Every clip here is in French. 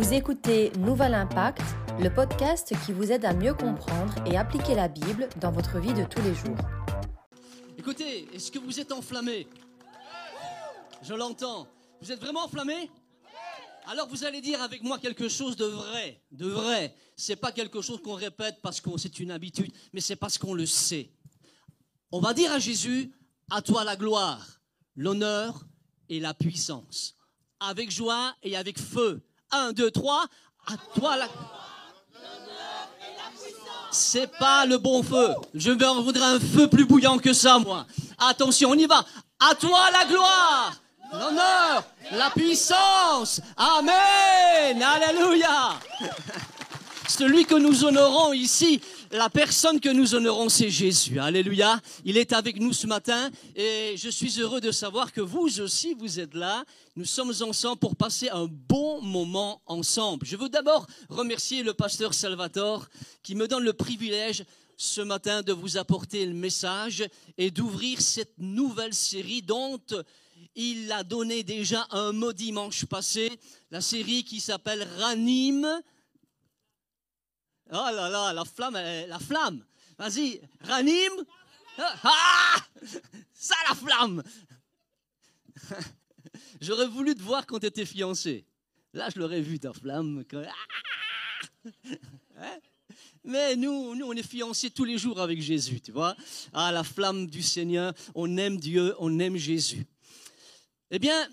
Vous écoutez Nouvel Impact, le podcast qui vous aide à mieux comprendre et appliquer la Bible dans votre vie de tous les jours. Écoutez, est-ce que vous êtes enflammé Je l'entends. Vous êtes vraiment enflammé alors vous allez dire avec moi quelque chose de vrai, de vrai. C'est pas quelque chose qu'on répète parce que c'est une habitude, mais c'est parce qu'on le sait. On va dire à Jésus, à toi la gloire, l'honneur et la puissance. Avec joie et avec feu. Un, deux, trois, à toi la c'est pas le bon feu. Je voudrais un feu plus bouillant que ça, moi. Attention, on y va. À toi la gloire, l'honneur, la puissance. Amen. Alléluia. Celui que nous honorons ici, la personne que nous honorons, c'est Jésus. Alléluia. Il est avec nous ce matin et je suis heureux de savoir que vous aussi, vous êtes là. Nous sommes ensemble pour passer un bon moment ensemble. Je veux d'abord remercier le pasteur Salvatore qui me donne le privilège ce matin de vous apporter le message et d'ouvrir cette nouvelle série dont il a donné déjà un mot dimanche passé, la série qui s'appelle Ranime Oh là là, la flamme, la flamme. Vas-y, ranime. Ah, ça la flamme. J'aurais voulu te voir quand tu étais fiancé. Là, je l'aurais vu, ta flamme. Hein? Mais nous, nous, on est fiancés tous les jours avec Jésus, tu vois. Ah, la flamme du Seigneur, on aime Dieu, on aime Jésus. Eh bien,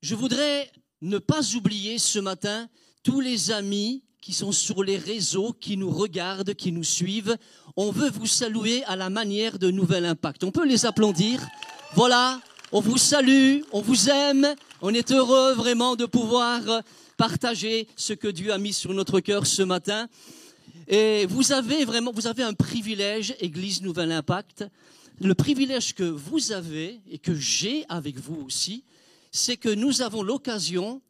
je voudrais ne pas oublier ce matin tous les amis qui sont sur les réseaux, qui nous regardent, qui nous suivent. On veut vous saluer à la manière de Nouvel Impact. On peut les applaudir. Voilà, on vous salue, on vous aime. On est heureux vraiment de pouvoir partager ce que Dieu a mis sur notre cœur ce matin. Et vous avez vraiment, vous avez un privilège, Église Nouvel Impact. Le privilège que vous avez et que j'ai avec vous aussi, c'est que nous avons l'occasion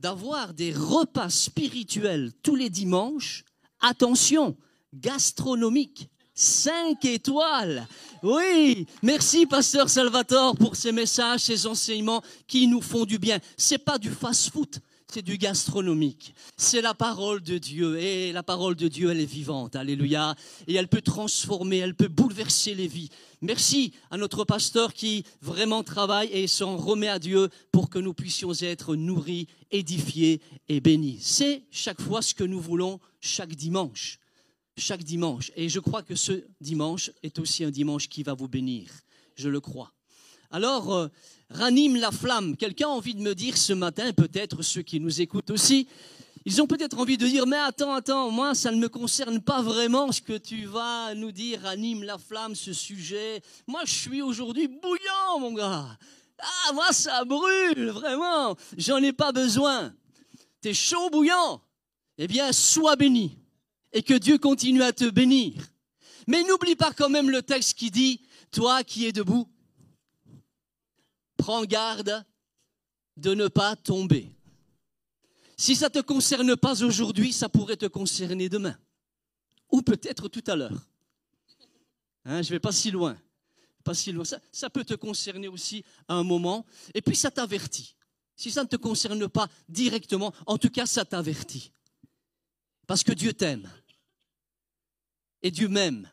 d'avoir des repas spirituels tous les dimanches, attention, gastronomiques, 5 étoiles. Oui, merci pasteur Salvatore pour ces messages, ces enseignements qui nous font du bien. C'est pas du fast-food, c'est du gastronomique. C'est la parole de Dieu. Et la parole de Dieu, elle est vivante. Alléluia. Et elle peut transformer, elle peut bouleverser les vies. Merci à notre pasteur qui vraiment travaille et s'en remet à Dieu pour que nous puissions être nourris, édifiés et bénis. C'est chaque fois ce que nous voulons chaque dimanche. Chaque dimanche. Et je crois que ce dimanche est aussi un dimanche qui va vous bénir. Je le crois. Alors, euh, ranime la flamme. Quelqu'un a envie de me dire ce matin, peut-être ceux qui nous écoutent aussi, ils ont peut-être envie de dire, mais attends, attends, moi, ça ne me concerne pas vraiment ce que tu vas nous dire, anime la flamme, ce sujet. Moi, je suis aujourd'hui bouillant, mon gars. Ah, moi, ça brûle, vraiment. J'en ai pas besoin. T'es chaud, bouillant? Eh bien, sois béni. Et que Dieu continue à te bénir. Mais n'oublie pas quand même le texte qui dit, toi qui es debout, prends garde de ne pas tomber. Si ça ne te concerne pas aujourd'hui, ça pourrait te concerner demain. Ou peut-être tout à l'heure. Hein, je ne vais pas si loin. Pas si loin. Ça, ça peut te concerner aussi à un moment. Et puis ça t'avertit. Si ça ne te concerne pas directement, en tout cas, ça t'avertit. Parce que Dieu t'aime. Et Dieu m'aime.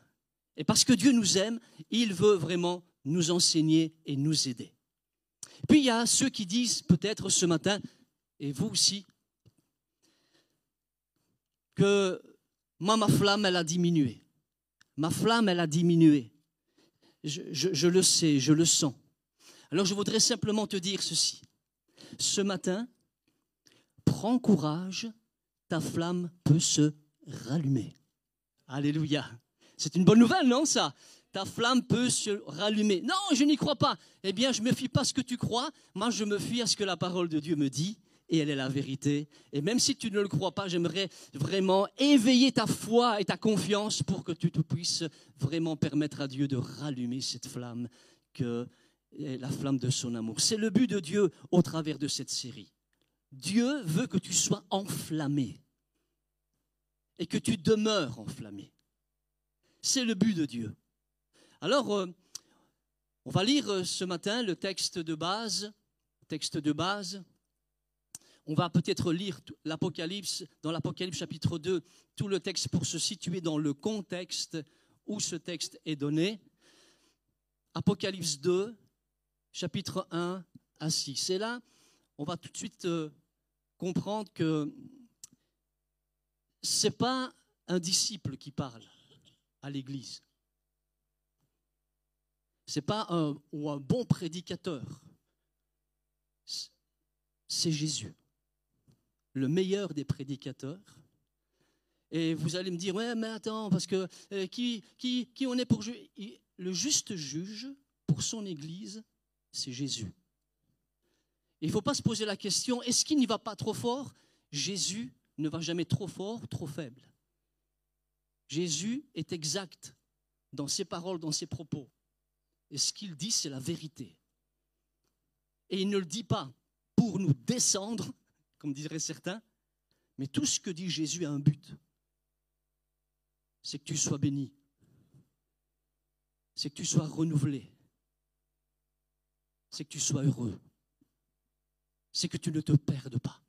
Et parce que Dieu nous aime, il veut vraiment nous enseigner et nous aider. Puis il y a ceux qui disent peut-être ce matin, et vous aussi, que moi, ma flamme, elle a diminué. Ma flamme, elle a diminué. Je, le sais, je le sens. Alors je voudrais simplement te dire ceci. Ce matin, prends courage, ta flamme peut se rallumer. Alléluia. C'est une bonne nouvelle, non, ça? Ta flamme peut se rallumer. Non, je n'y crois pas. Eh bien, je ne me fie pas à ce que tu crois. Moi, je me fie à ce que la parole de Dieu me dit. Et elle est la vérité. Et même si tu ne le crois pas, j'aimerais vraiment éveiller ta foi et ta confiance pour que tu te puisses vraiment permettre à Dieu de rallumer cette flamme la flamme de son amour. C'est le but de Dieu au travers de cette série. Dieu veut que tu sois enflammé et que tu demeures enflammé. C'est le but de Dieu. Alors, euh, on va lire euh, ce matin le texte de base. Texte de base. On va peut-être lire l'Apocalypse, dans l'Apocalypse chapitre 2, tout le texte pour se situer dans le contexte où ce texte est donné. Apocalypse 2, chapitre 1 à 6. Et là, on va tout de suite euh, comprendre que ce n'est pas un disciple qui parle à l'Église. Ce n'est pas un, bon prédicateur. C'est Jésus, le meilleur des prédicateurs. Et vous allez me dire, ouais, mais attends, parce que euh, qui, qui, on est pour juger Le juste juge pour son Église, c'est Jésus. Il ne faut pas se poser la question, est-ce qu'il n'y va pas trop fort? Jésus ne va jamais trop fort, trop faible. Jésus est exact dans ses paroles, dans ses propos. Et ce qu'il dit, c'est la vérité. Et il ne le dit pas pour nous descendre, comme diraient certains, mais tout ce que dit Jésus a un but. C'est que tu sois béni. C'est que tu sois renouvelé. C'est que tu sois heureux. C'est que tu ne te perdes pas.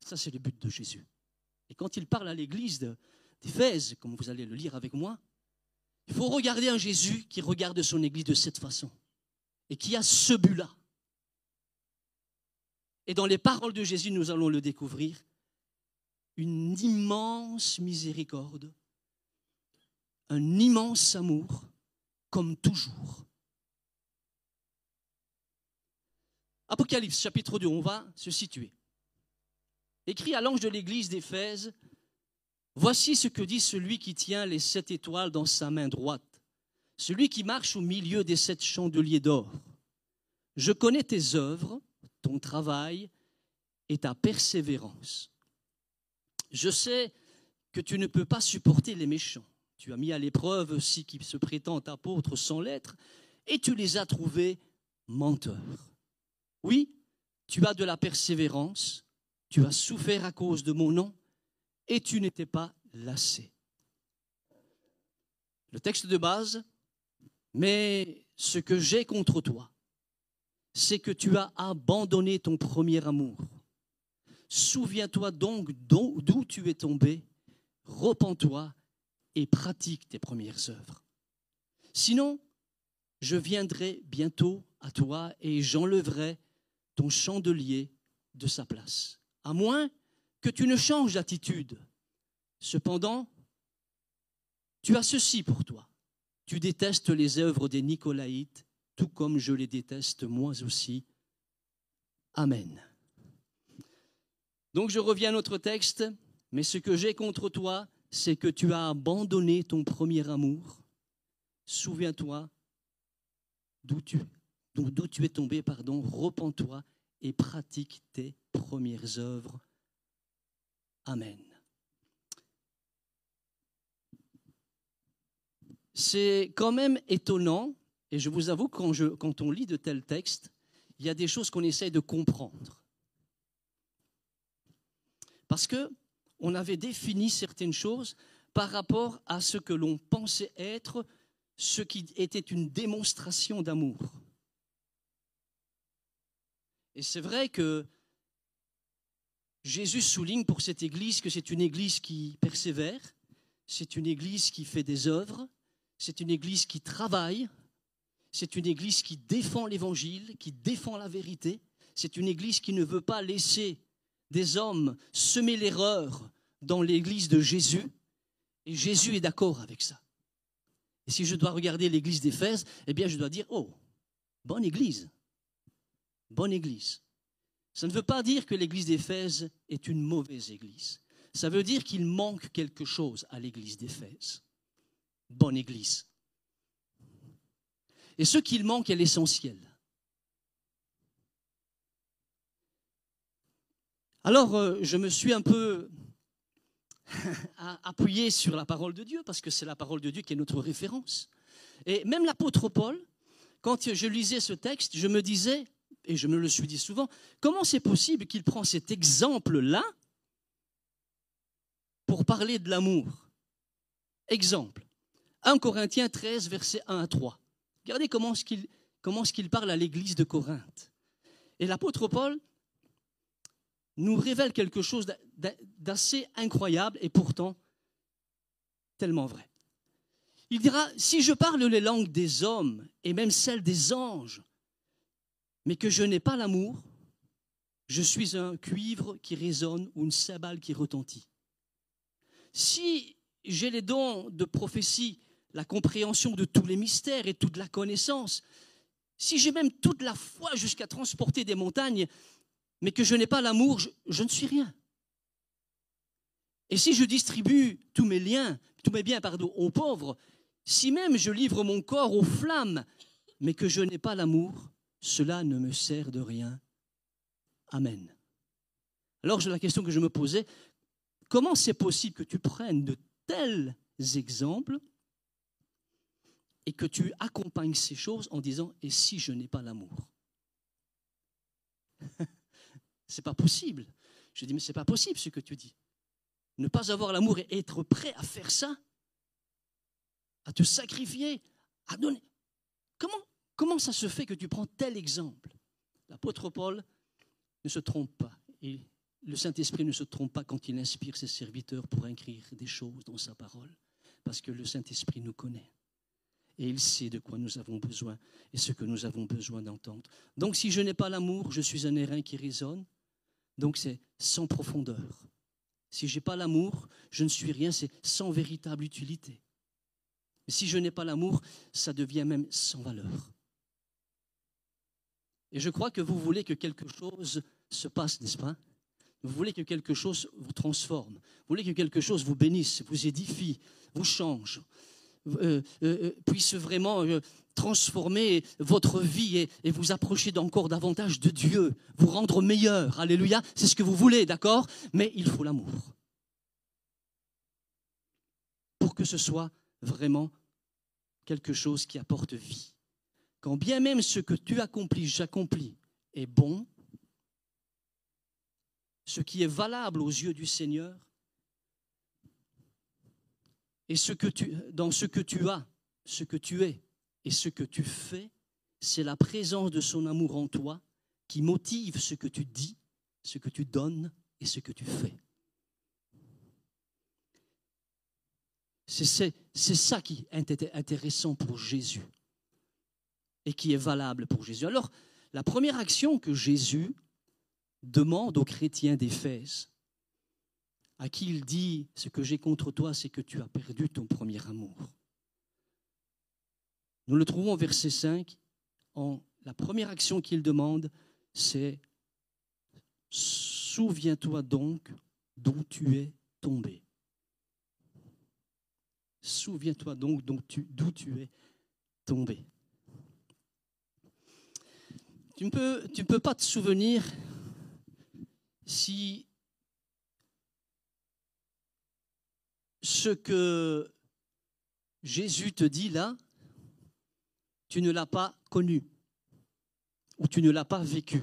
Ça, c'est le but de Jésus. Et quand il parle à l'église d'Éphèse, comme vous allez le lire avec moi, il faut regarder un Jésus qui regarde son église de cette façon et qui a ce but-là. Et dans les paroles de Jésus, nous allons le découvrir, une immense miséricorde, un immense amour, comme toujours. Apocalypse chapitre 2, on va se situer. Écrit à l'ange de l'église d'Éphèse, Voici ce que dit celui qui tient les sept étoiles dans sa main droite, celui qui marche au milieu des sept chandeliers d'or. Je connais tes œuvres, ton travail et ta persévérance. Je sais que tu ne peux pas supporter les méchants. Tu as mis à l'épreuve ceux qui se prétendent apôtres sans lettres, et tu les as trouvés menteurs. Oui, tu as de la persévérance, tu as souffert à cause de mon nom, et tu n'étais pas lassé. Le texte de base, mais ce que j'ai contre toi, c'est que tu as abandonné ton premier amour. Souviens-toi donc d'où tu es tombé, repens-toi et pratique tes premières œuvres. Sinon, je viendrai bientôt à toi et j'enlèverai ton chandelier de sa place, à moins que tu ne changes d'attitude. Cependant, tu as ceci pour toi. Tu détestes les œuvres des Nicolaïtes, tout comme je les déteste moi aussi. Amen. Donc je reviens à notre texte, mais ce que j'ai contre toi, c'est que tu as abandonné ton premier amour. Souviens-toi d'où tu, es tombé, pardon, repens-toi et pratique tes premières œuvres. Amen. C'est quand même étonnant, et je vous avoue, quand, quand on lit de tels textes, il y a des choses qu'on essaye de comprendre. Parce que on avait défini certaines choses par rapport à ce que l'on pensait être ce qui était une démonstration d'amour. Et c'est vrai que Jésus souligne pour cette Église que c'est une Église qui persévère, c'est une Église qui fait des œuvres, c'est une Église qui travaille, c'est une Église qui défend l'Évangile, qui défend la vérité, c'est une Église qui ne veut pas laisser des hommes semer l'erreur dans l'Église de Jésus, et Jésus est d'accord avec ça. Et si je dois regarder l'Église d'Éphèse, eh bien je dois dire, oh, bonne Église, bonne Église. Ça ne veut pas dire que l'église d'Éphèse est une mauvaise église. Ça veut dire qu'il manque quelque chose à l'église d'Éphèse. Bonne église. Et ce qu'il manque est l'essentiel. Alors, euh, je me suis un peu appuyé sur la parole de Dieu, parce que c'est la parole de Dieu qui est notre référence. Et même l'apôtre Paul, quand je lisais ce texte, je me disais, et je me le suis dit souvent, comment c'est possible qu'il prend cet exemple-là pour parler de l'amour? Exemple, 1 Corinthiens 13, versets 1 à 3. Regardez comment ce qu'il parle à l'église de Corinthe. Et l'apôtre Paul nous révèle quelque chose d'assez incroyable et pourtant tellement vrai. Il dira, si je parle les langues des hommes et même celles des anges, mais que je n'ai pas l'amour, je suis un cuivre qui résonne ou une sabale qui retentit. Si j'ai les dons de prophétie, la compréhension de tous les mystères et toute la connaissance, si j'ai même toute la foi jusqu'à transporter des montagnes, mais que je n'ai pas l'amour, je, ne suis rien. Et si je distribue tous mes liens, tous mes biens, pardon, aux pauvres, si même je livre mon corps aux flammes, mais que je n'ai pas l'amour, cela ne me sert de rien. Amen. Alors la question que je me posais, comment c'est possible que tu prennes de tels exemples et que tu accompagnes ces choses en disant et si je n'ai pas l'amour? C'est pas possible. Je dis mais c'est pas possible ce que tu dis. Ne pas avoir l'amour et être prêt à faire ça, à te sacrifier, à donner. Comment comment ça se fait que tu prends tel exemple? L'apôtre Paul ne se trompe pas. Et le Saint-Esprit ne se trompe pas quand il inspire ses serviteurs pour écrire des choses dans sa parole, parce que le Saint-Esprit nous connaît. Et il sait de quoi nous avons besoin et ce que nous avons besoin d'entendre. Donc si je n'ai pas l'amour, je suis un airain qui résonne. Donc c'est sans profondeur. Si je n'ai pas l'amour, je ne suis rien, c'est sans véritable utilité. Mais si je n'ai pas l'amour, ça devient même sans valeur. Et je crois que vous voulez que quelque chose se passe, n'est-ce pas? Vous voulez que quelque chose vous transforme. Vous voulez que quelque chose vous bénisse, vous édifie, vous change, euh, euh, euh, puisse vraiment transformer votre vie et, vous approcher d'encore davantage de Dieu, vous rendre meilleur. Alléluia. C'est ce que vous voulez, d'accord? Mais il faut l'amour. Pour que ce soit vraiment quelque chose qui apporte vie. Quand bien même ce que tu accomplis, j'accomplis, est bon, ce qui est valable aux yeux du Seigneur, et ce que tu, dans ce que tu as, ce que tu es et ce que tu fais, c'est la présence de son amour en toi qui motive ce que tu dis, ce que tu donnes et ce que tu fais. C'est ça qui est intéressant pour Jésus et qui est valable pour Jésus. Alors, la première action que Jésus demande aux chrétiens d'Éphèse, à qui il dit, ce que j'ai contre toi, c'est que tu as perdu ton premier amour. Nous le trouvons au verset 5. En, la première action qu'il demande, c'est Souviens-toi donc dont tu es tombé. Souviens-toi donc d'où tu es tombé. Tu ne peux pas te souvenir si ce que Jésus te dit là, tu ne l'as pas connu ou tu ne l'as pas vécu.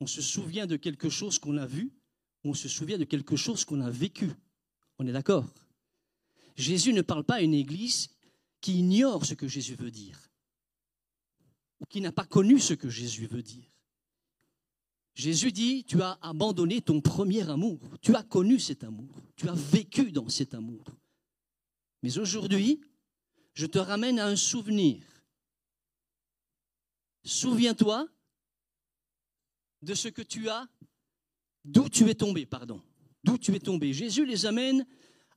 On se souvient de quelque chose qu'on a vu, ou on se souvient de quelque chose qu'on a vécu. On est d'accord? Jésus ne parle pas à une église qui ignore ce que Jésus veut dire qui n'a pas connu ce que Jésus veut dire. Jésus dit, tu as abandonné ton premier amour, tu as connu cet amour, tu as vécu dans cet amour. Mais aujourd'hui, je te ramène à un souvenir. Souviens-toi de ce que tu as, d'où tu es tombé, pardon, d'où tu es tombé. Jésus les amène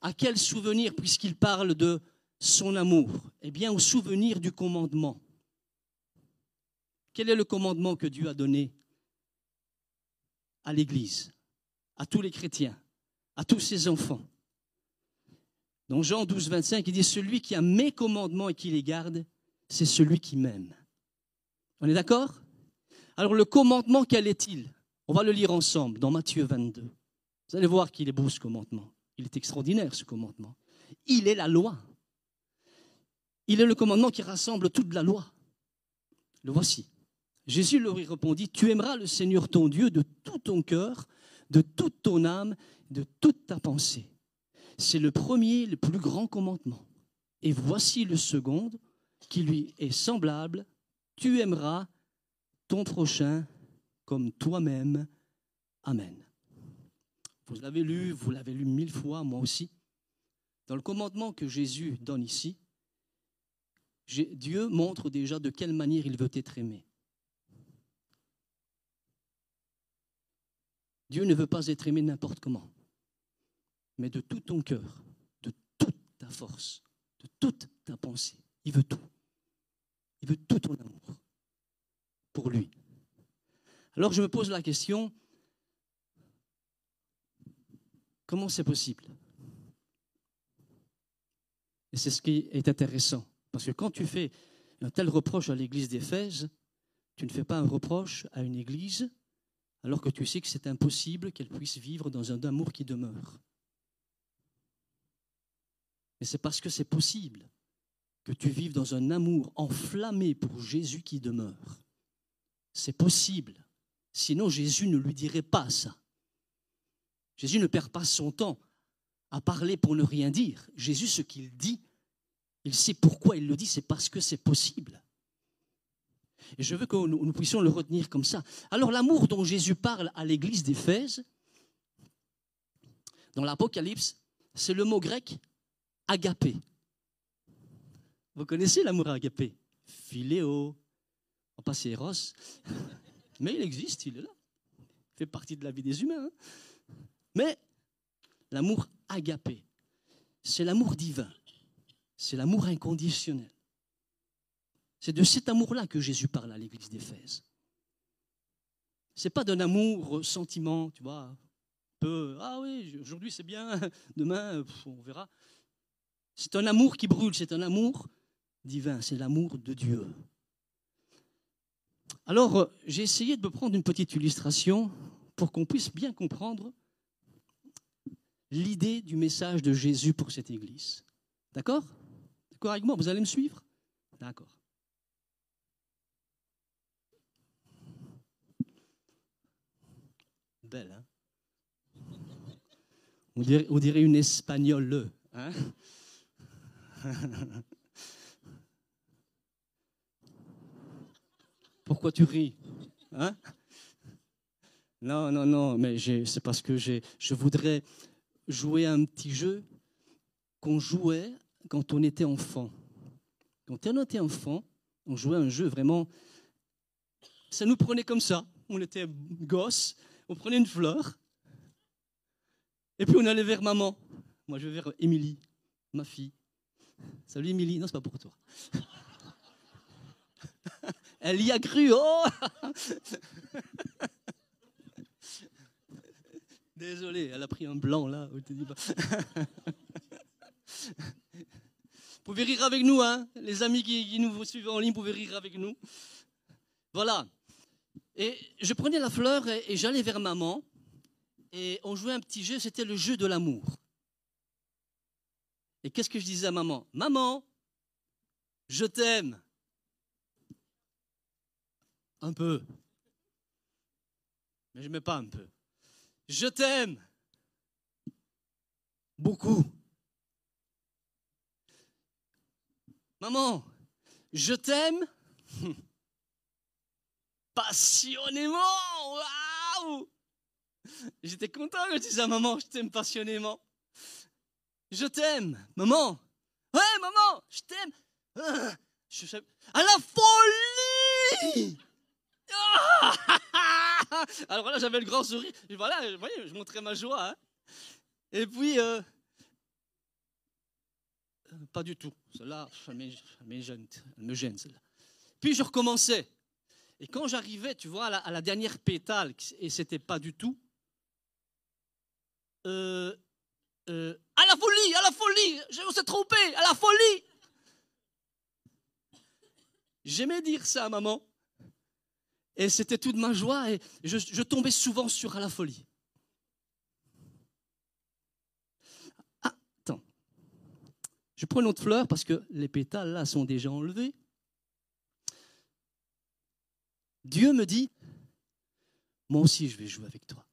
à quel souvenir puisqu'il parle de son amour? Eh bien, au souvenir du commandement. Quel est le commandement que Dieu a donné à l'Église, à tous les chrétiens, à tous ses enfants? Dans Jean 12, 25, il dit, Celui qui a mes commandements et qui les garde, c'est celui qui m'aime. On est d'accord? Alors le commandement, quel est-il? On va le lire ensemble dans Matthieu 22. Vous allez voir qu'il est beau ce commandement. Il est extraordinaire ce commandement. Il est la loi. Il est le commandement qui rassemble toute la loi. Le voici. Jésus leur répondit, Tu aimeras le Seigneur ton Dieu de tout ton cœur, de toute ton âme, de toute ta pensée. C'est le premier, le plus grand commandement. Et voici le second, qui lui est semblable. Tu aimeras ton prochain comme toi-même. Amen. Vous l'avez lu, vous l'avez lu mille fois, moi aussi. Dans le commandement que Jésus donne ici, Dieu montre déjà de quelle manière il veut être aimé. Dieu ne veut pas être aimé n'importe comment, mais de tout ton cœur, de toute ta force, de toute ta pensée. Il veut tout. Il veut tout ton amour pour lui. Alors je me pose la question, comment c'est possible? Et c'est ce qui est intéressant. Parce que quand tu fais un tel reproche à l'église d'Éphèse, tu ne fais pas un reproche à une église alors que tu sais que c'est impossible qu'elle puisse vivre dans un amour qui demeure. Mais c'est parce que c'est possible que tu vives dans un amour enflammé pour Jésus qui demeure. C'est possible. Sinon, Jésus ne lui dirait pas ça. Jésus ne perd pas son temps à parler pour ne rien dire. Jésus, ce qu'il dit, il sait pourquoi il le dit, c'est parce que c'est possible. Et je veux que nous, puissions le retenir comme ça. Alors l'amour dont Jésus parle à l'église d'Éphèse, dans l'Apocalypse, c'est le mot grec agapé. Vous connaissez l'amour agapé? Philéo, pas c'est Eros, mais il existe, il est là. Il fait partie de la vie des humains. Hein. Mais l'amour agapé, c'est l'amour divin c'est l'amour inconditionnel. C'est de cet amour-là que Jésus parle à l'église d'Éphèse. C'est pas d'un amour sentiment, tu vois, peu, ah oui, aujourd'hui c'est bien, demain on verra. C'est un amour qui brûle, c'est un amour divin, c'est l'amour de Dieu. Alors, j'ai essayé de me prendre une petite illustration pour qu'on puisse bien comprendre l'idée du message de Jésus pour cette Église. D'accord? D'accord avec moi? Vous allez me suivre? D'accord. Belle, hein? On dirait, une espagnole, hein? Pourquoi tu ris? Hein? Non, non, non, mais c'est parce que je voudrais jouer un petit jeu qu'on jouait quand on était enfant. Quand on était enfant, on jouait un jeu vraiment. Ça nous prenait comme ça. On était gosse, on prenait une fleur, et puis on allait vers maman. Moi, je vais vers Émilie, ma fille. Salut Émilie, non, c'est pas pour toi. Elle y a cru, oh Désolé, elle a pris un blanc là. Vous pouvez rire avec nous, hein Les amis qui, nous suivent en ligne, vous pouvez rire avec nous. Voilà. Et je prenais la fleur et, j'allais vers maman. Et on jouait un petit jeu, c'était le jeu de l'amour. Et qu'est-ce que je disais à maman? Maman, je t'aime. Un peu. Mais je ne mets pas un peu. Je t'aime. Beaucoup. Maman, je t'aime passionnément. Waouh J'étais content quand tu disais à maman, je t'aime passionnément. Je t'aime, maman. Ouais, maman, je t'aime. Ah, à la folie Alors là, j'avais le grand sourire. Voilà, vous voyez, je montrais ma joie. Hein. Et puis, euh, pas du tout. Cela, me gêne, me gêne celle-là. Puis je recommençais. Et quand j'arrivais, tu vois, à la, dernière pétale, et c'était pas du tout, euh, euh, à la folie, à la folie, je me suis trompé, à la folie. J'aimais dire ça maman. Et c'était toute ma joie, et je, tombais souvent sur à la folie. Je prends une autre fleur parce que les pétales là sont déjà enlevés. Dieu me dit, moi aussi je vais jouer avec toi.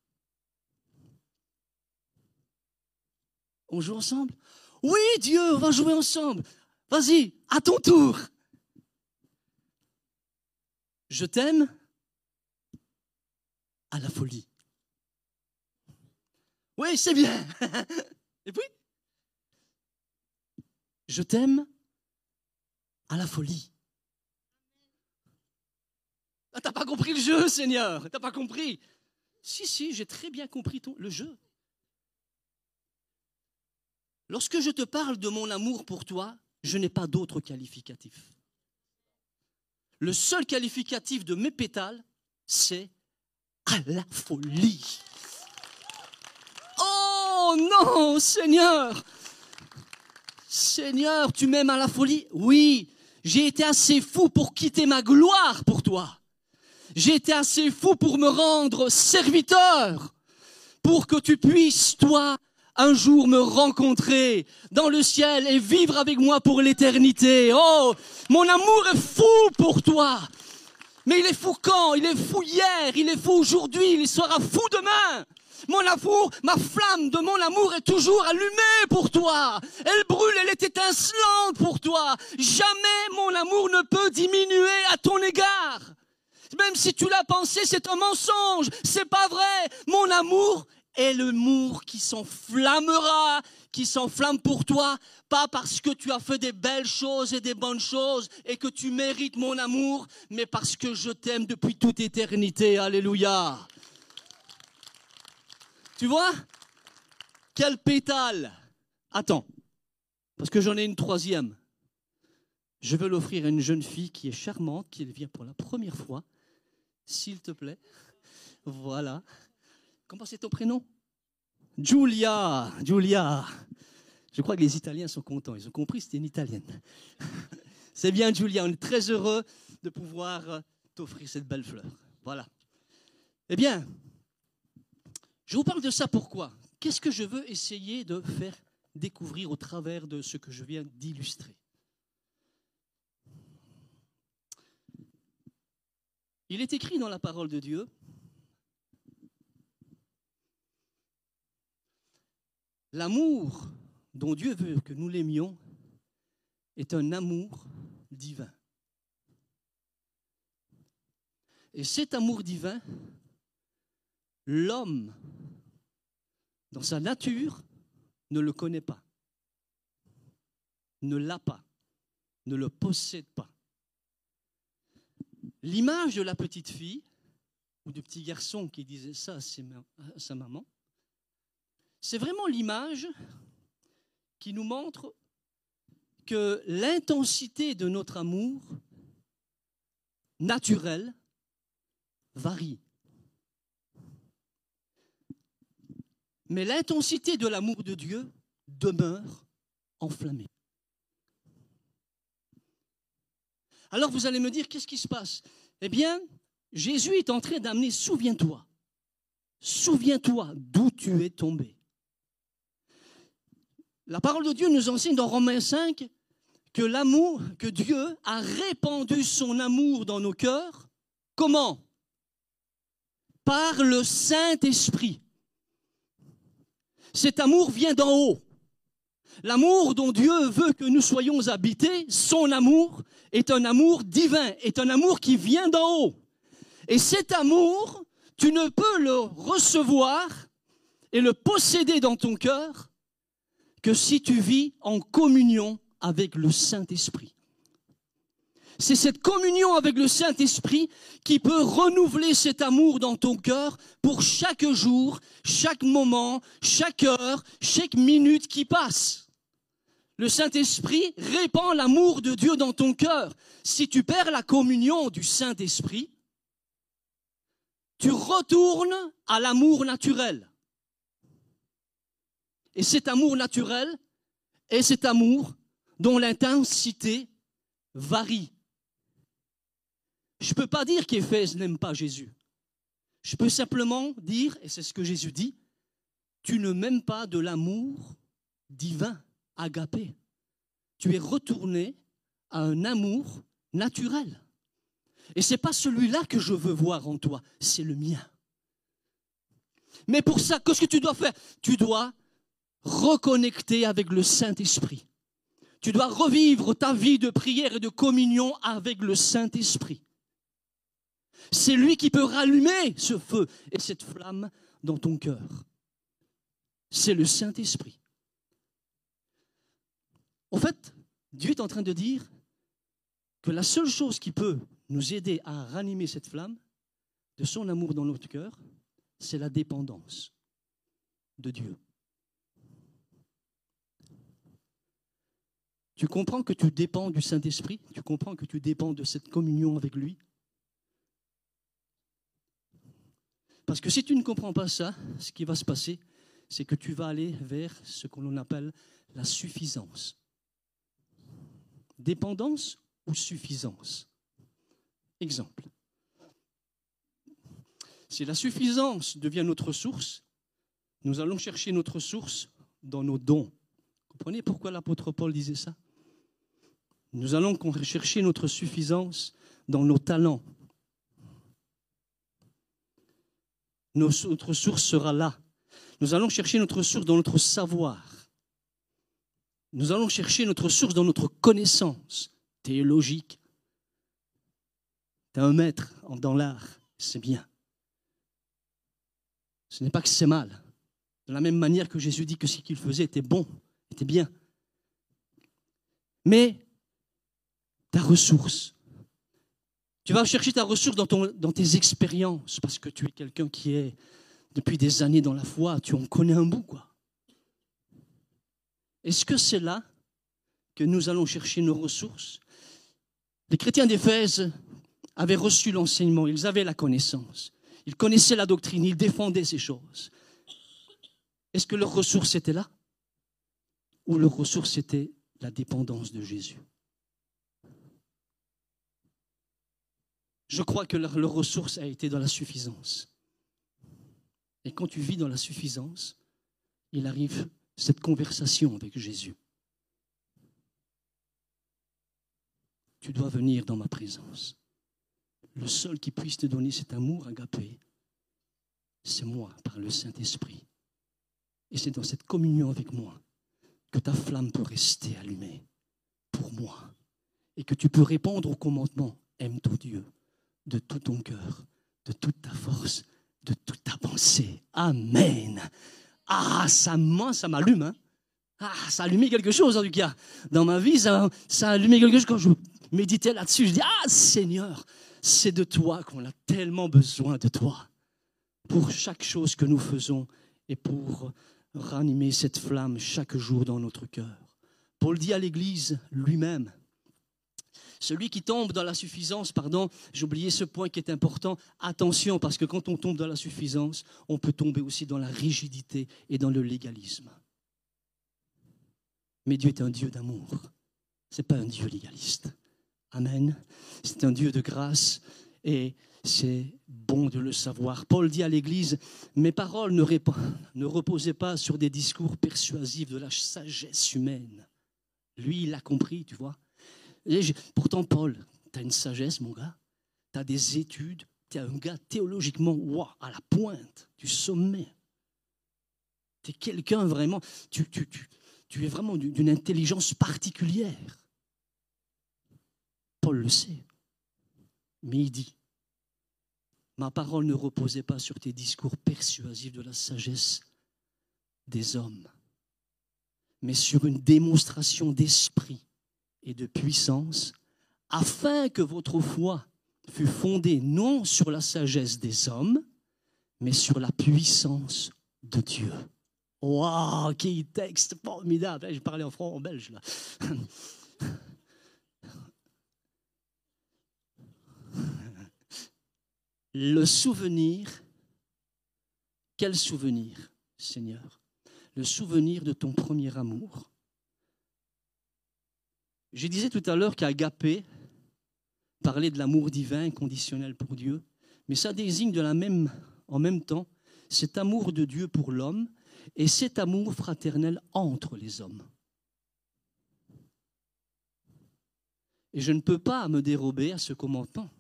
On joue ensemble? Oui Dieu, on va jouer ensemble. Vas-y, à ton tour. Je t'aime à la folie. Oui, c'est bien. Et puis, je t'aime à la folie. Ah, t'as pas compris le jeu, Seigneur? T'as pas compris? Si, si, j'ai très bien compris le jeu. Lorsque je te parle de mon amour pour toi, je n'ai pas d'autre qualificatif. Le seul qualificatif de mes pétales, c'est à la folie. Oh non, Seigneur Seigneur, tu m'aimes à la folie? Oui, j'ai été assez fou pour quitter ma gloire pour toi. J'ai été assez fou pour me rendre serviteur, pour que tu puisses, toi, un jour me rencontrer dans le ciel et vivre avec moi pour l'éternité. Oh, mon amour est fou pour toi. Mais il est fou quand? Il est fou hier, il est fou aujourd'hui, il sera fou demain. Mon amour, ma flamme de mon amour est toujours allumée pour toi. Elle brûle, elle est étincelante pour toi. Jamais mon amour ne peut diminuer à ton égard. Même si tu l'as pensé, c'est un mensonge. C'est pas vrai. Mon amour est l'amour qui s'enflammera, qui s'enflamme pour toi, pas parce que tu as fait des belles choses et des bonnes choses et que tu mérites mon amour, mais parce que je t'aime depuis toute éternité. Alléluia. Tu vois? Quel pétale Attends, parce que j'en ai une troisième. Je veux l'offrir à une jeune fille qui est charmante, qui vient pour la première fois. S'il te plaît. Voilà. Comment c'est ton prénom? Giulia. Giulia. Je crois que les Italiens sont contents. Ils ont compris c'était une Italienne. C'est bien, Giulia. On est très heureux de pouvoir t'offrir cette belle fleur. Voilà. Eh bien, je vous parle de ça pourquoi? Qu'est-ce que je veux essayer de faire découvrir au travers de ce que je viens d'illustrer? Il est écrit dans la parole de Dieu L'amour dont Dieu veut que nous l'aimions est un amour divin. Et cet amour divin, l'homme dans sa nature, ne le connaît pas, ne l'a pas, ne le possède pas. L'image de la petite fille, ou du petit garçon qui disait ça à sa maman, c'est vraiment l'image qui nous montre que l'intensité de notre amour naturel varie. mais l'intensité de l'amour de Dieu demeure enflammée. Alors vous allez me dire, qu'est-ce qui se passe? Eh bien, Jésus est en train d'amener, souviens-toi, souviens-toi d'où tu es tombé. La parole de Dieu nous enseigne dans Romains 5 que l'amour, que Dieu a répandu son amour dans nos cœurs. Comment? Par le Saint-Esprit. Cet amour vient d'en haut. L'amour dont Dieu veut que nous soyons habités, son amour, est un amour divin, est un amour qui vient d'en haut. Et cet amour, tu ne peux le recevoir et le posséder dans ton cœur que si tu vis en communion avec le Saint-Esprit. C'est cette communion avec le Saint-Esprit qui peut renouveler cet amour dans ton cœur pour chaque jour, chaque moment, chaque heure, chaque minute qui passe. Le Saint-Esprit répand l'amour de Dieu dans ton cœur. Si tu perds la communion du Saint-Esprit, tu retournes à l'amour naturel. Et cet amour naturel est cet amour dont l'intensité varie je ne peux pas dire qu'Éphèse n'aime pas Jésus. Je peux simplement dire, et c'est ce que Jésus dit, tu ne m'aimes pas de l'amour divin, agapé. Tu es retourné à un amour naturel. Et ce n'est pas celui-là que je veux voir en toi, c'est le mien. Mais pour ça, qu'est-ce que tu dois faire? Tu dois reconnecter avec le Saint-Esprit. Tu dois revivre ta vie de prière et de communion avec le Saint-Esprit. C'est lui qui peut rallumer ce feu et cette flamme dans ton cœur. c'est le Saint-Esprit. En fait, Dieu est en train de dire que la seule chose qui peut nous aider à ranimer cette flamme de son amour dans notre cœur, c'est la dépendance de Dieu. Tu comprends que tu dépends du Saint-Esprit? Tu comprends que tu dépends de cette communion avec lui? Parce que si tu ne comprends pas ça, ce qui va se passer, c'est que tu vas aller vers ce que l'on appelle la suffisance. Dépendance ou suffisance? Exemple. Si la suffisance devient notre source, nous allons chercher notre source dans nos dons. Comprenez pourquoi l'apôtre Paul disait ça? Nous allons chercher notre suffisance dans nos talents. Notre source sera là. Nous allons chercher notre source dans notre savoir. Nous allons chercher notre source dans notre connaissance théologique. Tu es un maître dans l'art, c'est bien. Ce n'est pas que c'est mal. De la même manière que Jésus dit que ce qu'il faisait était bon, était bien. Mais ta ressource, tu vas chercher ta ressource dans, ton, dans tes expériences, parce que tu es quelqu'un qui est depuis des années dans la foi, tu en connais un bout, quoi. Est-ce que c'est là que nous allons chercher nos ressources? Les chrétiens d'Éphèse avaient reçu l'enseignement, ils avaient la connaissance, ils connaissaient la doctrine, ils défendaient ces choses. Est-ce que leurs ressources étaient là? Ou leurs ressources étaient la dépendance de Jésus? Je crois que leur, ressource a été dans la suffisance. Et quand tu vis dans la suffisance, il arrive cette conversation avec Jésus. Tu dois venir dans ma présence. Le seul qui puisse te donner cet amour agapé, c'est moi, par le Saint-Esprit. Et c'est dans cette communion avec moi que ta flamme peut rester allumée pour moi. Et que tu peux répondre au commandement, aime ton Dieu de tout ton cœur, de toute ta force, de toute ta pensée. Amen. Ah, ça, moi, ça m'allume. Hein. Ah, ça a quelque chose, en tout cas. Dans ma vie, ça, ça quelque chose. Quand je méditais là-dessus, je dis, ah, Seigneur, c'est de toi qu'on a tellement besoin de toi. Pour chaque chose que nous faisons et pour ranimer cette flamme chaque jour dans notre cœur. Paul dit à l'Église lui-même, celui qui tombe dans la suffisance, pardon, j'ai oublié ce point qui est important. Attention, parce que quand on tombe dans la suffisance, on peut tomber aussi dans la rigidité et dans le légalisme. Mais Dieu est un Dieu d'amour. Ce n'est pas un Dieu légaliste. Amen. C'est un Dieu de grâce et c'est bon de le savoir. Paul dit à l'Église, mes paroles ne, ne reposaient pas sur des discours persuasifs de la sagesse humaine. Lui, il l'a compris, tu vois. Pourtant, Paul, tu as une sagesse, mon gars. Tu as des études. Tu es un gars théologiquement à la pointe du sommet. Tu es quelqu'un vraiment. Tu, es vraiment d'une intelligence particulière. Paul le sait. Mais il dit Ma parole ne reposait pas sur tes discours persuasifs de la sagesse des hommes, mais sur une démonstration d'esprit et de puissance, afin que votre foi fût fondée non sur la sagesse des hommes, mais sur la puissance de Dieu. Waouh, quel texte formidable! Je parlais en français, en belge là. Le souvenir, quel souvenir, Seigneur? Le souvenir de ton premier amour je disais tout à l'heure qu'Agapé parlait de l'amour divin conditionnel pour Dieu, mais ça désigne de la même, en même temps cet amour de Dieu pour l'homme et cet amour fraternel entre les hommes. Et je ne peux pas me dérober à ce commandement.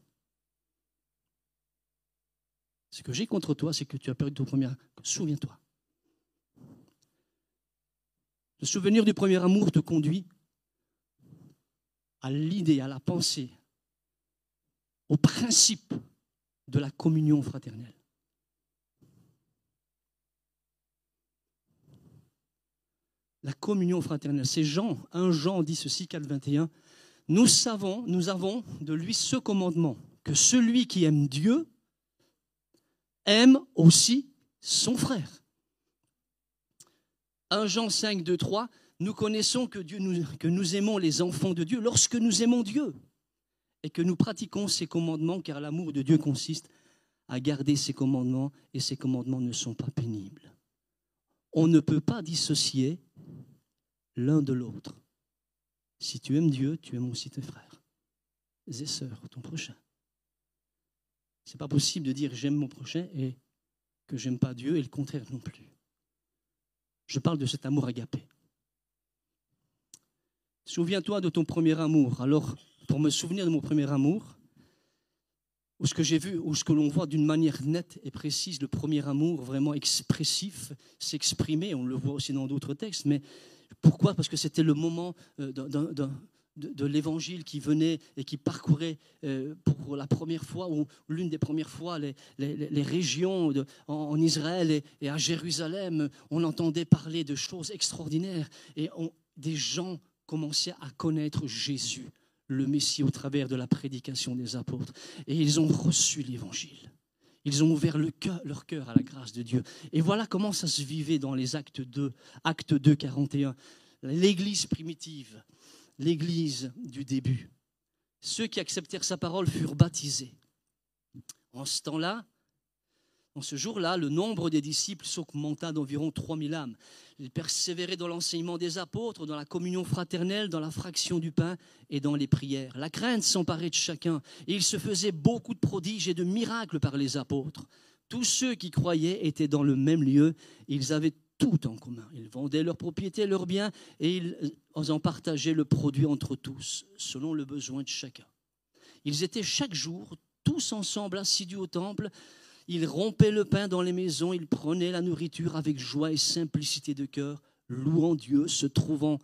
Ce que j'ai contre toi, c'est que tu as perdu ton premier. Souviens-toi. Le souvenir du premier amour te conduit à l'idée, à la pensée, au principe de la communion fraternelle. la communion fraternelle. C'est Jean, 1 Jean dit ceci, 4, 21. Nous savons, nous avons de lui ce commandement, que celui qui aime Dieu aime aussi son frère. 1 Jean 5, 2, 3, nous connaissons que, nous aimons les enfants de Dieu lorsque nous aimons Dieu et que nous pratiquons ses commandements, car l'amour de Dieu consiste à garder ses commandements et ses commandements ne sont pas pénibles. On ne peut pas dissocier l'un de l'autre. Si tu aimes Dieu, tu aimes aussi tes frères et sœurs, ton prochain. C'est pas possible de dire j'aime mon prochain et que j'aime pas Dieu et le contraire non plus. Je parle de cet amour agapé. Souviens-toi de ton premier amour. Alors, pour me souvenir de mon premier amour, ou ce que j'ai vu, ou ce que l'on voit d'une manière nette et précise, le premier amour vraiment expressif, s'exprimer, on le voit aussi dans d'autres textes, mais pourquoi? Parce que c'était le moment euh, de, l'évangile qui venait et qui parcourait euh, pour la première fois, ou l'une des premières fois, les, régions en, Israël et, à Jérusalem. On entendait parler de choses extraordinaires et des gens commençaient à connaître Jésus le Messie au travers de la prédication des apôtres. Et ils ont reçu l'Évangile. Ils ont ouvert leur cœur à la grâce de Dieu. Et voilà comment ça se vivait dans les actes 2, acte 2, 41. L'église primitive, l'église du début. Ceux qui acceptèrent sa parole furent baptisés. En ce temps-là, en ce jour-là, le nombre des disciples s'augmenta d'environ 3000 âmes. Ils persévéraient dans l'enseignement des apôtres, dans la communion fraternelle, dans la fraction du pain et dans les prières. La crainte s'emparait de chacun et il se faisait beaucoup de prodiges et de miracles par les apôtres. Tous ceux qui croyaient étaient dans le même lieu. Ils avaient tout en commun. Ils vendaient leurs propriétés, leurs biens et ils en partageaient le produit entre tous, selon le besoin de chacun. Ils étaient chaque jour tous ensemble assidus au temple ils rompaient le pain dans les maisons, ils prenaient la nourriture avec joie et simplicité de cœur, louant Dieu, se trouvant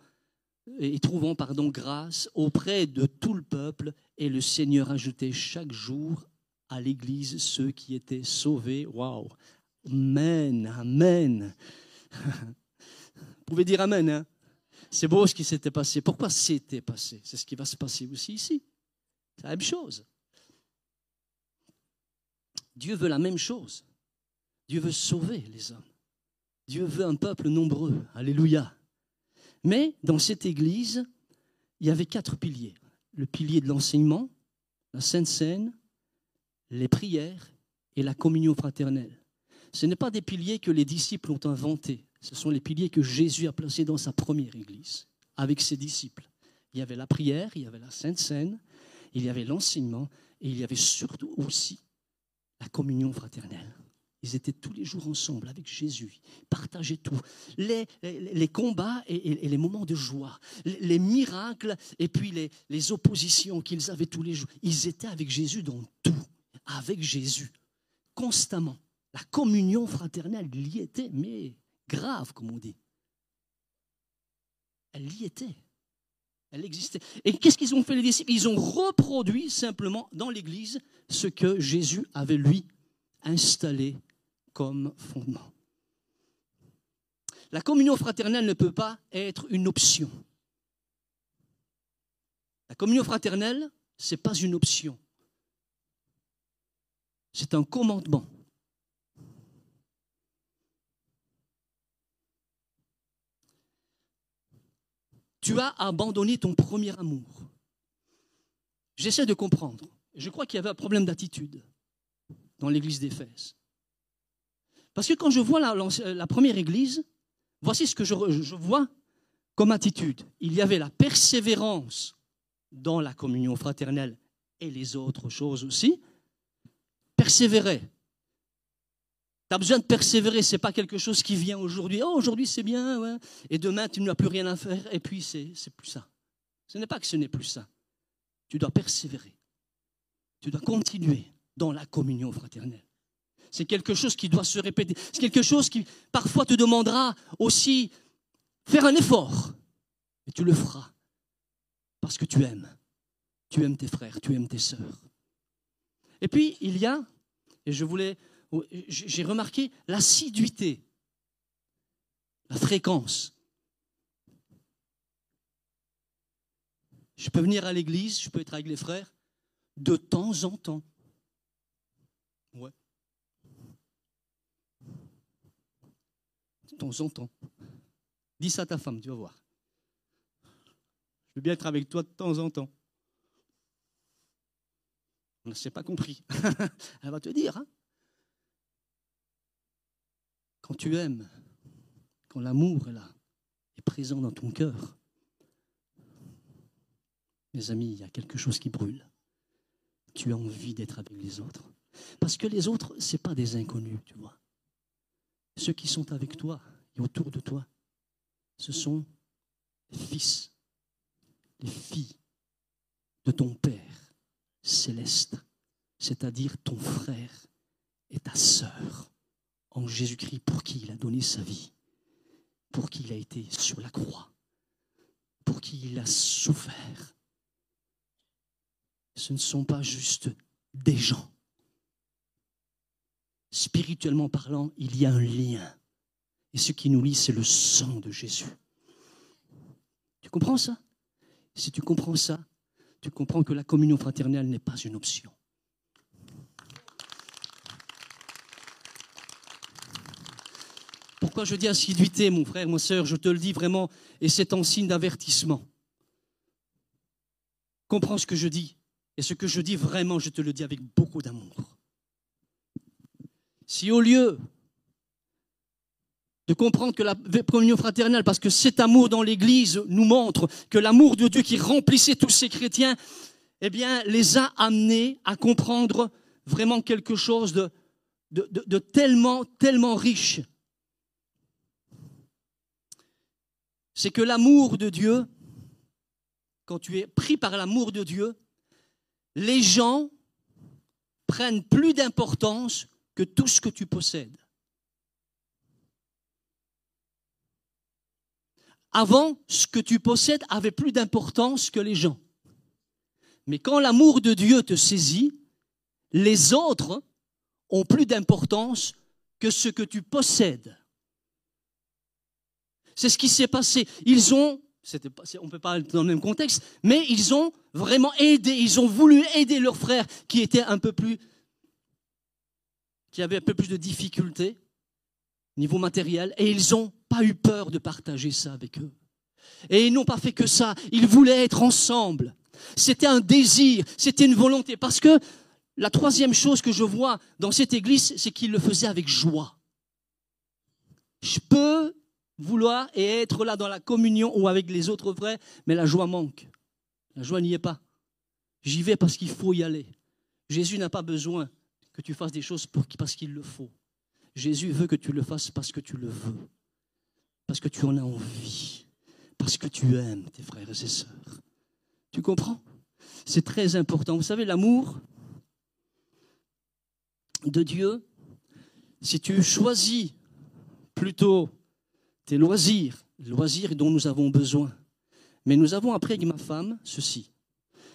et trouvant pardon grâce auprès de tout le peuple et le Seigneur ajoutait chaque jour à l'église ceux qui étaient sauvés. Waouh. Amen, amen. Vous pouvez dire amen hein? C'est beau ce qui s'était passé. Pourquoi c'était passé? C'est ce qui va se passer aussi ici. C'est la même chose. Dieu veut la même chose. Dieu veut sauver les hommes. Dieu veut un peuple nombreux. Alléluia. Mais dans cette Église, il y avait quatre piliers. Le pilier de l'enseignement, la Sainte Seine, les prières et la communion fraternelle. Ce n'est pas des piliers que les disciples ont inventés. Ce sont les piliers que Jésus a placés dans sa première Église, avec ses disciples. Il y avait la prière, il y avait la Sainte Seine, il y avait l'enseignement et il y avait surtout aussi la communion fraternelle. Ils étaient tous les jours ensemble avec Jésus, ils partageaient tout. Les, les, combats et, les moments de joie, les, miracles et puis les, les oppositions qu'ils avaient tous les jours. Ils étaient avec Jésus dans tout, avec Jésus, constamment. La communion fraternelle y était, mais grave, comme on dit. Elle y était. Elle existait. Et qu'est-ce qu'ils ont fait les disciples? Ils ont reproduit simplement dans l'Église ce que Jésus avait lui installé comme fondement. La communion fraternelle ne peut pas être une option. La communion fraternelle, ce n'est pas une option. C'est un commandement. tu as abandonné ton premier amour. J'essaie de comprendre. Je crois qu'il y avait un problème d'attitude dans l'église d'Éphèse. Parce que quand je vois la, première église, voici ce que je, vois comme attitude. Il y avait la persévérance dans la communion fraternelle et les autres choses aussi. Persévérer. Tu as besoin de persévérer, ce n'est pas quelque chose qui vient aujourd'hui. Oh, aujourd'hui c'est bien, et demain tu n'as plus rien à faire, et puis c'est plus ça. Ce n'est pas que ce n'est plus ça. Tu dois persévérer. Tu dois continuer dans la communion fraternelle. C'est quelque chose qui doit se répéter. C'est quelque chose qui parfois te demandera aussi faire un effort. Et tu le feras parce que tu aimes. Tu aimes tes frères, tu aimes tes sœurs. Et puis, il y a, et je voulais, j'ai remarqué l'assiduité, la fréquence. Je peux venir à l'église, je peux être avec les frères, de temps en temps. Ouais. De temps en temps. Dis ça à ta femme, tu vas voir. Je veux bien être avec toi de temps en temps. On ne s'est pas compris. Elle va te dire. Hein. quand tu aimes, quand l'amour est là, est présent dans ton cœur, mes amis, il y a quelque chose qui brûle. Tu as envie d'être avec les autres. Parce que les autres, ce n'est pas des inconnus, tu vois. Ceux qui sont avec toi et autour de toi, ce sont les fils, les filles de ton Père céleste, c'est-à-dire ton frère et ta sœur en Jésus-Christ pour qui il a donné sa vie, pour qui il a été sur la croix, pour qui il a souffert. Ce ne sont pas juste des gens. Spirituellement parlant, il y a un lien. Et ce qui nous lie, c'est le sang de Jésus. Tu comprends ça? Si tu comprends ça, tu comprends que la communion fraternelle n'est pas une option. Pourquoi je dis assiduité, mon frère, ma soeur Je te le dis vraiment, et c'est en signe d'avertissement. Comprends ce que je dis. Et ce que je dis vraiment, je te le dis avec beaucoup d'amour. Si au lieu de comprendre que la communion fraternelle, parce que cet amour dans l'Église nous montre que l'amour de Dieu qui remplissait tous ces chrétiens, eh bien, les a amenés à comprendre vraiment quelque chose de, de, de tellement, tellement riche. C'est que l'amour de Dieu, quand tu es pris par l'amour de Dieu, les gens prennent plus d'importance que tout ce que tu possèdes. Avant, ce que tu possèdes avait plus d'importance que les gens. Mais quand l'amour de Dieu te saisit, les autres ont plus d'importance que ce que tu possèdes. C'est ce qui s'est passé. Ils ont, on ne peut pas être dans le même contexte, mais ils ont vraiment aidé, ils ont voulu aider leur frère qui était un peu plus, qui avait un peu plus de difficultés niveau matériel, et ils n'ont pas eu peur de partager ça avec eux. Et ils n'ont pas fait que ça, ils voulaient être ensemble. C'était un désir, c'était une volonté, parce que la troisième chose que je vois dans cette église, c'est qu'ils le faisaient avec joie. Je peux vouloir et être là dans la communion ou avec les autres frères, mais la joie manque. La joie n'y est pas. J'y vais parce qu'il faut y aller. Jésus n'a pas besoin que tu fasses des choses parce qu'il le faut. Jésus veut que tu le fasses parce que tu le veux, parce que tu en as envie, parce que tu aimes tes frères et sœurs. Tu comprends? C'est très important. Vous savez, l'amour de Dieu, si tu choisis plutôt tes loisirs, loisirs dont nous avons besoin, mais nous avons appris avec ma femme ceci.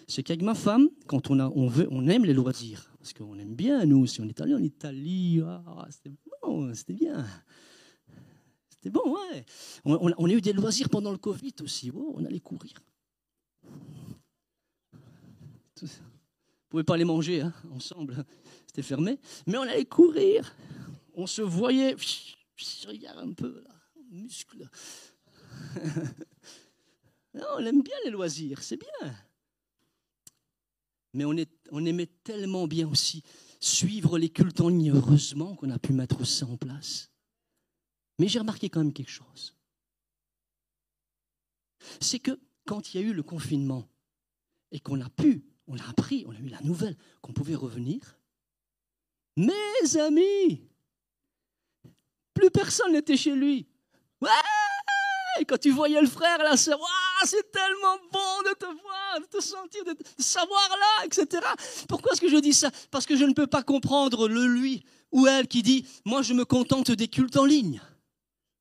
C'est qu'avec ma femme, quand on, a, on, veut, on aime les loisirs, parce qu'on aime bien, nous, si on est allé en Italie, ah, c'était bon, c'était bien. C'était bon, ouais. On, a eu des loisirs pendant le Covid aussi. On allait courir. Vous ne pouvez pas les manger hein, ensemble, c'était fermé. Mais on allait courir. On se voyait, regarde un peu, muscle. on aime bien les loisirs, c'est bien. Mais on, on aimait tellement bien aussi suivre les cultes en ligne, heureusement qu'on a pu mettre ça en place. Mais j'ai remarqué quand même quelque chose. C'est que quand il y a eu le confinement et qu'on a pu, on a appris, on a eu la nouvelle qu'on pouvait revenir, mes amis, plus personne n'était chez lui. Et quand tu voyais le frère la sœur, c'est tellement bon de te voir, de te sentir, de, savoir là, etc. Pourquoi est-ce que je dis ça? Parce que je ne peux pas comprendre le lui ou elle qui dit, moi je me contente des cultes en ligne.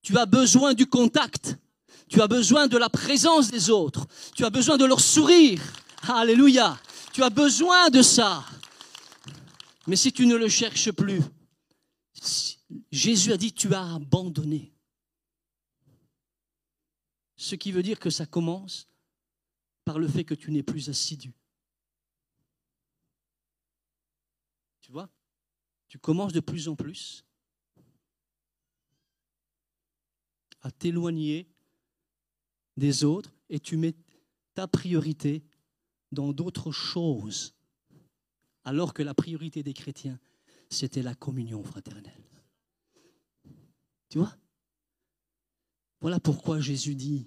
Tu as besoin du contact. Tu as besoin de la présence des autres. Tu as besoin de leur sourire. Alléluia. Tu as besoin de ça. Mais si tu ne le cherches plus, Jésus a dit, tu as abandonné. Ce qui veut dire que ça commence par le fait que tu n'es plus assidu. Tu vois? Tu commences de plus en plus à t'éloigner des autres et tu mets ta priorité dans d'autres choses, alors que la priorité des chrétiens, c'était la communion fraternelle. Tu vois? Voilà pourquoi Jésus dit,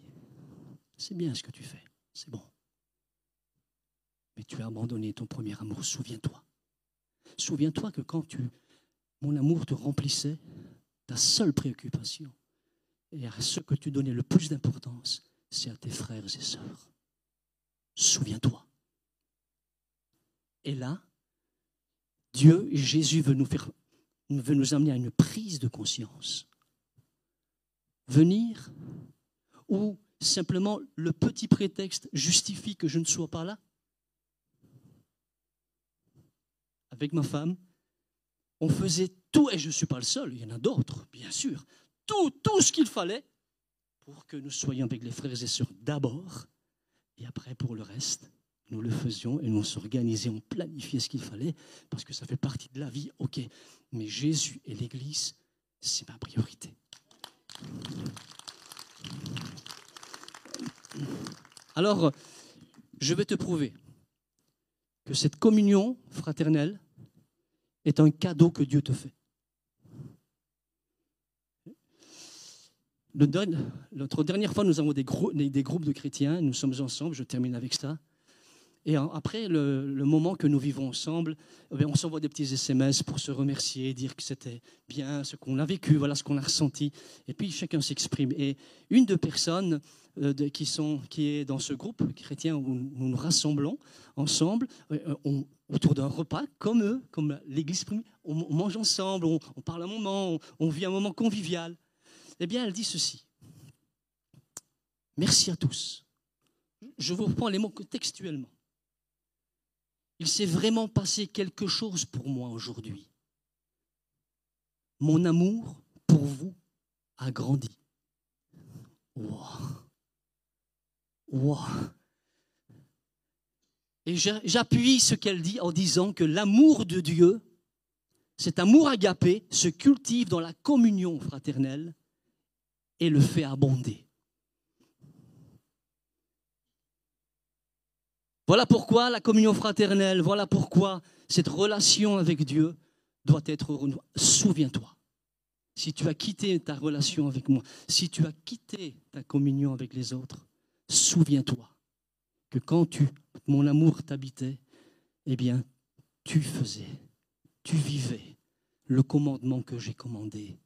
c'est bien ce que tu fais, c'est bon. Mais tu as abandonné ton premier amour, souviens-toi. Souviens-toi que quand tu, mon amour te remplissait, ta seule préoccupation, et à ce que tu donnais le plus d'importance, c'est à tes frères et sœurs. Souviens-toi. Et là, Dieu, Jésus veut nous, faire, veut nous amener à une prise de conscience. Venir ou simplement le petit prétexte justifie que je ne sois pas là? Avec ma femme, on faisait tout, et je ne suis pas le seul, il y en a d'autres, bien sûr, tout, tout ce qu'il fallait pour que nous soyons avec les frères et sœurs d'abord, et après pour le reste, nous le faisions et nous s'organisions, on planifiait ce qu'il fallait, parce que ça fait partie de la vie, ok. Mais Jésus et l'Église, c'est ma priorité. Alors, je vais te prouver que cette communion fraternelle est un cadeau que Dieu te fait. Notre dernière fois, nous avons des, groupes de chrétiens, nous sommes ensemble, je termine avec ça. Et après le, moment que nous vivons ensemble, eh on s'envoie des petits SMS pour se remercier, dire que c'était bien ce qu'on a vécu, voilà ce qu'on a ressenti. Et puis chacun s'exprime. Et une des personnes euh, qui, sont, qui est dans ce groupe chrétien où nous nous rassemblons ensemble, euh, autour d'un repas, comme eux, comme l'Église, on, mange ensemble, on, parle un moment, on vit un moment convivial eh bien, elle dit ceci. Merci à tous. Je vous reprends les mots textuellement. Il s'est vraiment passé quelque chose pour moi aujourd'hui. Mon amour pour vous a grandi. Et j'appuie ce qu'elle dit en disant que l'amour de Dieu, cet amour agapé, se cultive dans la communion fraternelle et le fait abonder. Voilà pourquoi la communion fraternelle, voilà pourquoi cette relation avec Dieu doit être renouvelée. Souviens-toi, si tu as quitté ta relation avec moi, si tu as quitté ta communion avec les autres, souviens-toi que quand tu, mon amour t'habitait, eh bien, tu faisais, tu vivais le commandement que j'ai commandé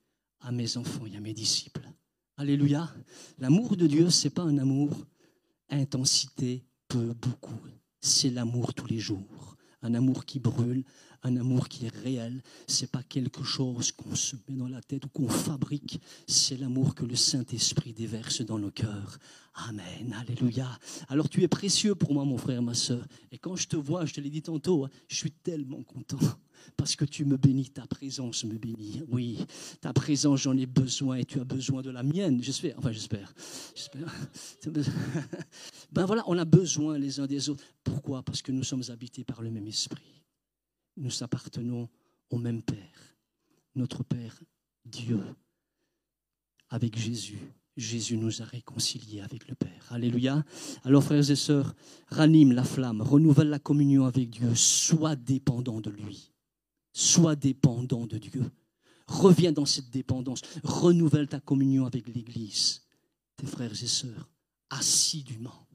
à mes enfants et à mes disciples. Alléluia. L'amour de Dieu, ce n'est pas un amour intensité, peu, beaucoup. C'est l'amour tous les jours. Un amour qui brûle, un amour qui est réel. C'est pas quelque chose qu'on se met dans la tête ou qu'on fabrique. C'est l'amour que le Saint-Esprit déverse dans nos cœurs. Amen. Alléluia. Alors tu es précieux pour moi, mon frère, ma soeur. Et quand je te vois, je te l'ai dit tantôt, hein, je suis tellement content parce que tu me bénis, ta présence me bénit. Oui, ta présence, j'en ai besoin et tu as besoin de la mienne, j'espère. Enfin, j'espère. ben voilà, on a besoin les uns des autres. Pourquoi? Parce que nous sommes habités par le même esprit. Nous appartenons au même Père, notre Père, Dieu, avec Jésus. Jésus nous a réconciliés avec le Père. Alléluia. Alors, frères et sœurs, ranime la flamme, renouvelle la communion avec Dieu, sois dépendant de lui. Sois dépendant de Dieu. Reviens dans cette dépendance. Renouvelle ta communion avec l'Église, tes frères et sœurs, assidûment.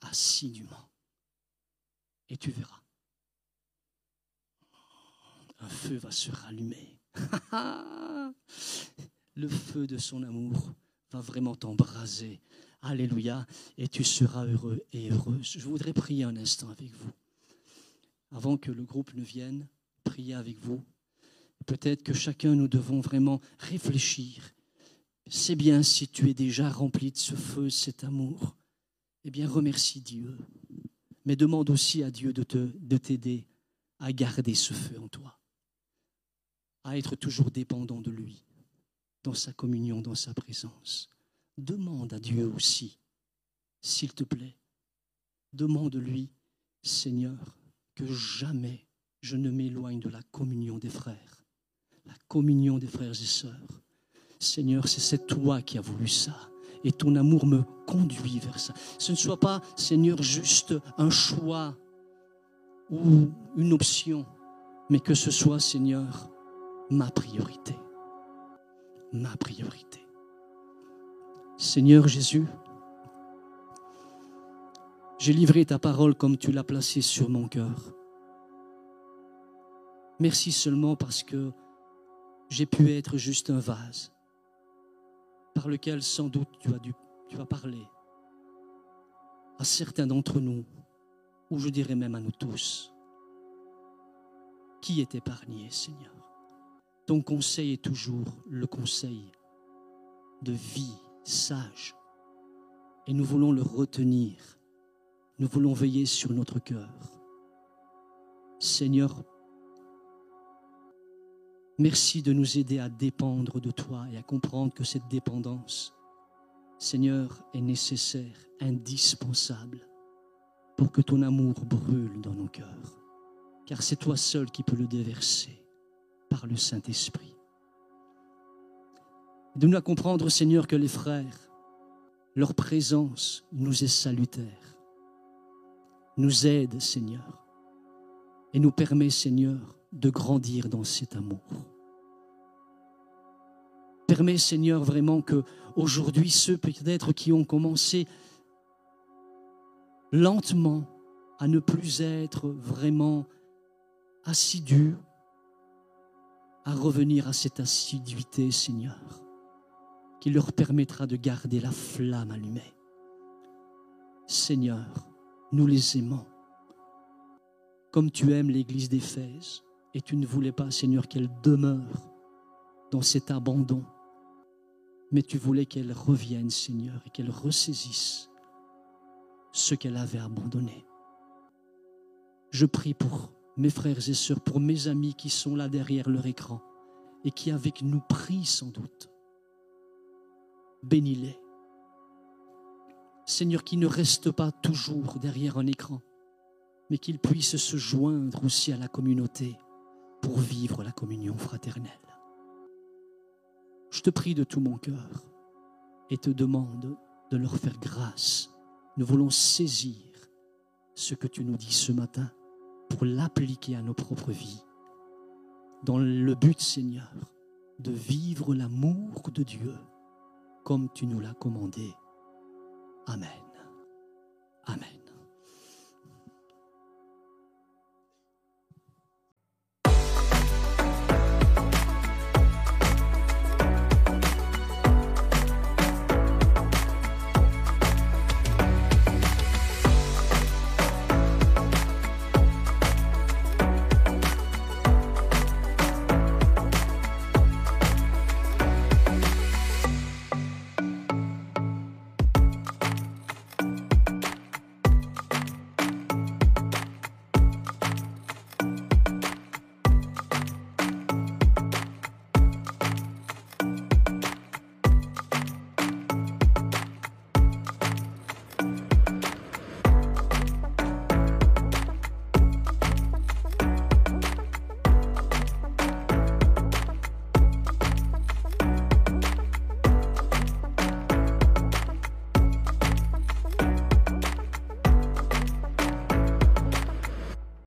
Assidûment. Et tu verras. Un feu va se rallumer. Le feu de son amour va vraiment t'embraser. Alléluia. Et tu seras heureux et heureuse. Je voudrais prier un instant avec vous. Avant que le groupe ne vienne, prier avec vous. Peut-être que chacun, nous devons vraiment réfléchir. C'est bien si tu es déjà rempli de ce feu, cet amour. Eh bien, remercie Dieu. Mais demande aussi à Dieu de, t'aider à garder ce feu en toi, à être toujours dépendant de lui, dans sa communion, dans sa présence. Demande à Dieu aussi, s'il te plaît, demande-lui, Seigneur, que jamais je ne m'éloigne de la communion des frères, la communion des frères et sœurs. Seigneur, c'est toi qui as voulu ça. Et ton amour me conduit vers ça. Ce ne soit pas, Seigneur, juste un choix ou une option, mais que ce soit, Seigneur, ma priorité. Ma priorité. Seigneur Jésus, j'ai livré ta parole comme tu l'as placée sur mon cœur. Merci seulement parce que j'ai pu être juste un vase par lequel sans doute tu as, parlé à certains d'entre nous, ou je dirais même à nous tous. Qui est épargné, Seigneur Ton conseil est toujours le conseil de vie sage. Et nous voulons le retenir. Nous voulons veiller sur notre cœur. Seigneur, merci de nous aider à dépendre de toi et à comprendre que cette dépendance, Seigneur, est nécessaire, indispensable pour que ton amour brûle dans nos cœurs. Car c'est toi seul qui peux le déverser par le Saint-Esprit. Donne-nous à comprendre, Seigneur, que les frères, leur présence nous est salutaire, nous aide, Seigneur, et nous permet, Seigneur, de grandir dans cet amour. Permets, Seigneur, vraiment que aujourd'hui, ceux peut-être qui ont commencé lentement à ne plus être vraiment assidus, à revenir à cette assiduité, Seigneur, qui leur permettra de garder la flamme allumée. Seigneur, nous les aimons, comme tu aimes l'Église d'Éphèse, et tu ne voulais pas, Seigneur, qu'elle demeure dans cet abandon, mais tu voulais qu'elle revienne, Seigneur, et qu'elle ressaisisse ce qu'elle avait abandonné. Je prie pour mes frères et sœurs, pour mes amis qui sont là derrière leur écran et qui avec nous prient sans doute. Bénis-les. Seigneur, qui ne reste pas toujours derrière un écran, mais qu'ils puissent se joindre aussi à la communauté pour vivre la communion fraternelle. Je te prie de tout mon cœur et te demande de leur faire grâce. Nous voulons saisir ce que tu nous dis ce matin pour l'appliquer à nos propres vies, dans le but, Seigneur, de vivre l'amour de Dieu comme tu nous l'as commandé. Amen. Amen.